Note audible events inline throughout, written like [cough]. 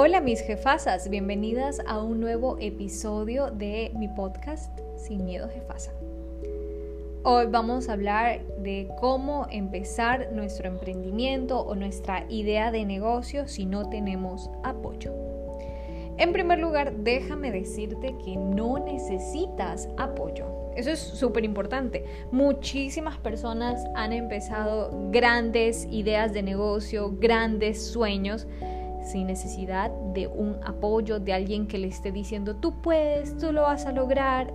Hola mis jefasas, bienvenidas a un nuevo episodio de mi podcast Sin Miedo Jefasa. Hoy vamos a hablar de cómo empezar nuestro emprendimiento o nuestra idea de negocio si no tenemos apoyo. En primer lugar, déjame decirte que no necesitas apoyo. Eso es súper importante. Muchísimas personas han empezado grandes ideas de negocio, grandes sueños sin necesidad de un apoyo de alguien que le esté diciendo tú puedes, tú lo vas a lograr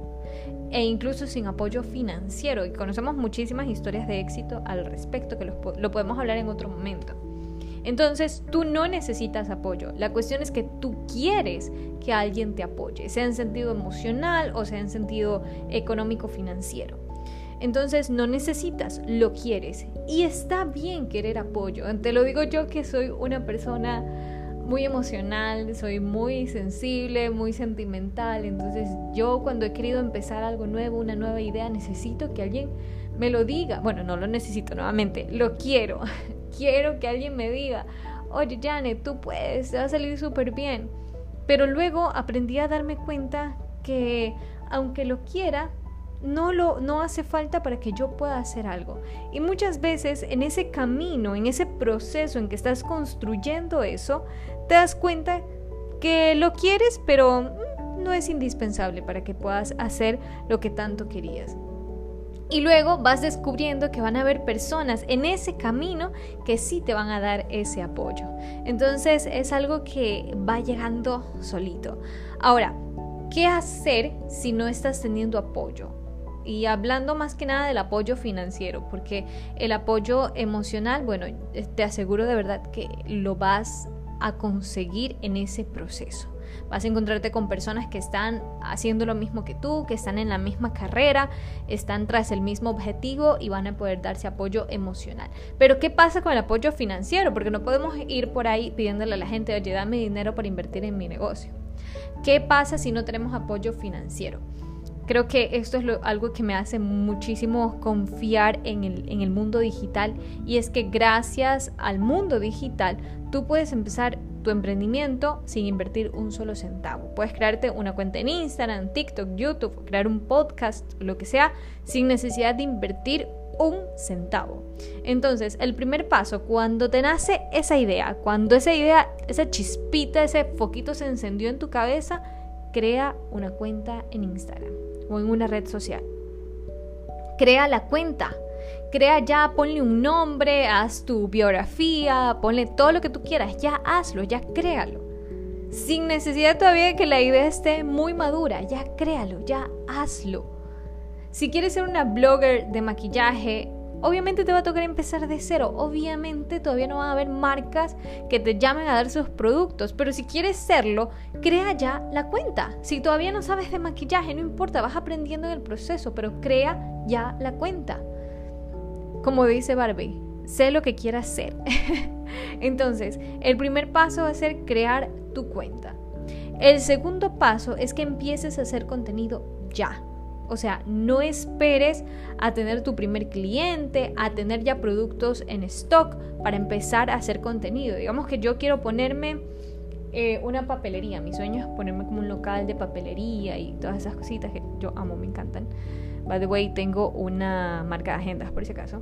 e incluso sin apoyo financiero. Y conocemos muchísimas historias de éxito al respecto que lo, podemos hablar en otro momento. Entonces tú no necesitas apoyo. La cuestión es que tú quieres que alguien te apoye, sea en sentido emocional o sea en sentido económico financiero. Entonces no necesitas, lo quieres. Y está bien querer apoyo. Te lo digo yo que soy una persona muy emocional, soy muy sensible, muy sentimental. Entonces yo cuando he querido empezar algo nuevo, una nueva idea, necesito que alguien me lo diga. Bueno, no lo necesito nuevamente, lo quiero. [laughs] quiero que alguien me diga, oye Janet, tú puedes, te va a salir súper bien. Pero luego aprendí a darme cuenta que aunque lo quiera, no, lo, no hace falta para que yo pueda hacer algo. Y muchas veces en ese camino, en ese proceso en que estás construyendo eso, te das cuenta que lo quieres, pero mm, no es indispensable para que puedas hacer lo que tanto querías. Y luego vas descubriendo que van a haber personas en ese camino que sí te van a dar ese apoyo. Entonces es algo que va llegando solito. Ahora, ¿qué hacer si no estás teniendo apoyo? Y hablando más que nada del apoyo financiero, porque el apoyo emocional, bueno, te aseguro de verdad que lo vas a conseguir en ese proceso. Vas a encontrarte con personas que están haciendo lo mismo que tú, que están en la misma carrera, están tras el mismo objetivo y van a poder darse apoyo emocional. Pero ¿qué pasa con el apoyo financiero? Porque no podemos ir por ahí pidiéndole a la gente, oye, dame dinero para invertir en mi negocio. ¿Qué pasa si no tenemos apoyo financiero? Creo que esto es algo que me hace muchísimo confiar en el, en el mundo digital y es que gracias al mundo digital tú puedes empezar tu emprendimiento sin invertir un solo centavo. Puedes crearte una cuenta en Instagram, TikTok, YouTube, crear un podcast, lo que sea, sin necesidad de invertir un centavo. Entonces, el primer paso, cuando te nace esa idea, cuando esa idea, esa chispita, ese foquito se encendió en tu cabeza, crea una cuenta en Instagram o en una red social. Crea la cuenta. Crea ya, ponle un nombre, haz tu biografía, ponle todo lo que tú quieras, ya hazlo, ya créalo. Sin necesidad todavía de que la idea esté muy madura, ya créalo, ya hazlo. Si quieres ser una blogger de maquillaje, Obviamente te va a tocar empezar de cero. Obviamente todavía no va a haber marcas que te llamen a dar sus productos. Pero si quieres serlo, crea ya la cuenta. Si todavía no sabes de maquillaje, no importa, vas aprendiendo en el proceso, pero crea ya la cuenta. Como dice Barbie, sé lo que quieras ser. [laughs] Entonces, el primer paso va a ser crear tu cuenta. El segundo paso es que empieces a hacer contenido ya. O sea, no esperes a tener tu primer cliente, a tener ya productos en stock para empezar a hacer contenido. Digamos que yo quiero ponerme eh, una papelería. Mi sueño es ponerme como un local de papelería y todas esas cositas que yo amo, me encantan. By the way, tengo una marca de agendas por si acaso.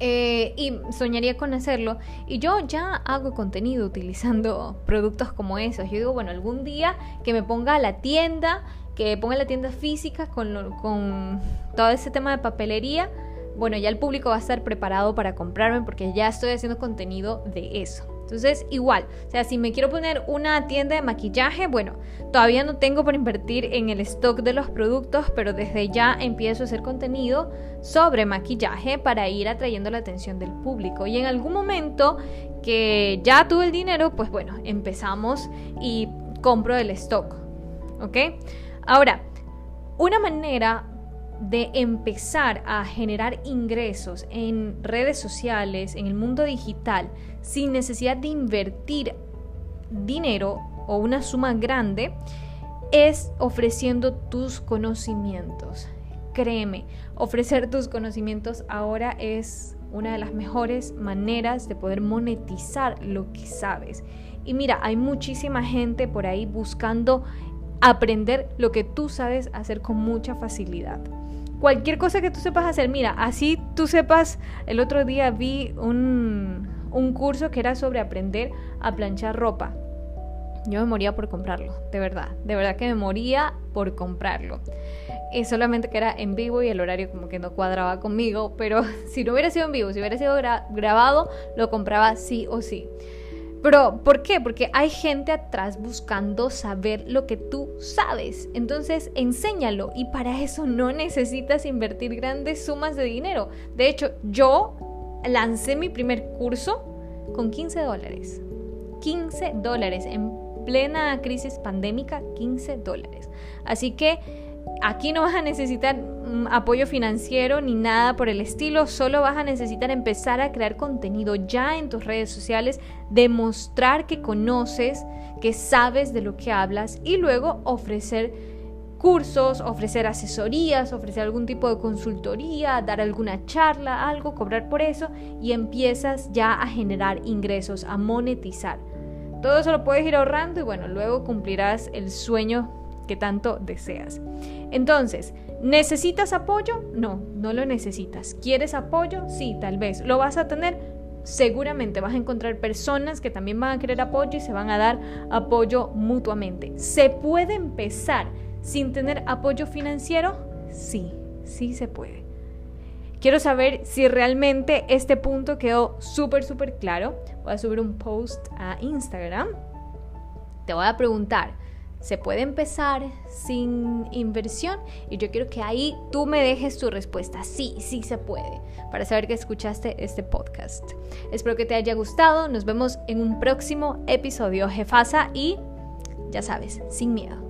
Eh, y soñaría con hacerlo. Y yo ya hago contenido [laughs] utilizando productos como esos. Yo digo, bueno, algún día que me ponga a la tienda que ponga la tienda física con, con todo ese tema de papelería, bueno, ya el público va a estar preparado para comprarme porque ya estoy haciendo contenido de eso. Entonces, igual, o sea, si me quiero poner una tienda de maquillaje, bueno, todavía no tengo para invertir en el stock de los productos, pero desde ya empiezo a hacer contenido sobre maquillaje para ir atrayendo la atención del público. Y en algún momento que ya tuve el dinero, pues bueno, empezamos y compro el stock, ¿ok? Ahora, una manera de empezar a generar ingresos en redes sociales, en el mundo digital, sin necesidad de invertir dinero o una suma grande, es ofreciendo tus conocimientos. Créeme, ofrecer tus conocimientos ahora es una de las mejores maneras de poder monetizar lo que sabes. Y mira, hay muchísima gente por ahí buscando aprender lo que tú sabes hacer con mucha facilidad. Cualquier cosa que tú sepas hacer, mira, así tú sepas, el otro día vi un, un curso que era sobre aprender a planchar ropa. Yo me moría por comprarlo, de verdad, de verdad que me moría por comprarlo. Y solamente que era en vivo y el horario como que no cuadraba conmigo, pero [laughs] si no hubiera sido en vivo, si hubiera sido grabado, lo compraba sí o sí. Pero, ¿por qué? Porque hay gente atrás buscando saber lo que tú sabes. Entonces, enséñalo y para eso no necesitas invertir grandes sumas de dinero. De hecho, yo lancé mi primer curso con 15 dólares. 15 dólares en plena crisis pandémica, 15 dólares. Así que aquí no vas a necesitar apoyo financiero ni nada por el estilo, solo vas a necesitar empezar a crear contenido ya en tus redes sociales, demostrar que conoces, que sabes de lo que hablas y luego ofrecer cursos, ofrecer asesorías, ofrecer algún tipo de consultoría, dar alguna charla, algo, cobrar por eso y empiezas ya a generar ingresos, a monetizar. Todo eso lo puedes ir ahorrando y bueno, luego cumplirás el sueño que tanto deseas. Entonces, ¿necesitas apoyo? No, no lo necesitas. ¿Quieres apoyo? Sí, tal vez. ¿Lo vas a tener? Seguramente vas a encontrar personas que también van a querer apoyo y se van a dar apoyo mutuamente. ¿Se puede empezar sin tener apoyo financiero? Sí, sí se puede. Quiero saber si realmente este punto quedó súper, súper claro. Voy a subir un post a Instagram. Te voy a preguntar, ¿Se puede empezar sin inversión? Y yo quiero que ahí tú me dejes tu respuesta. Sí, sí se puede. Para saber que escuchaste este podcast. Espero que te haya gustado. Nos vemos en un próximo episodio, Jefasa. Y ya sabes, sin miedo.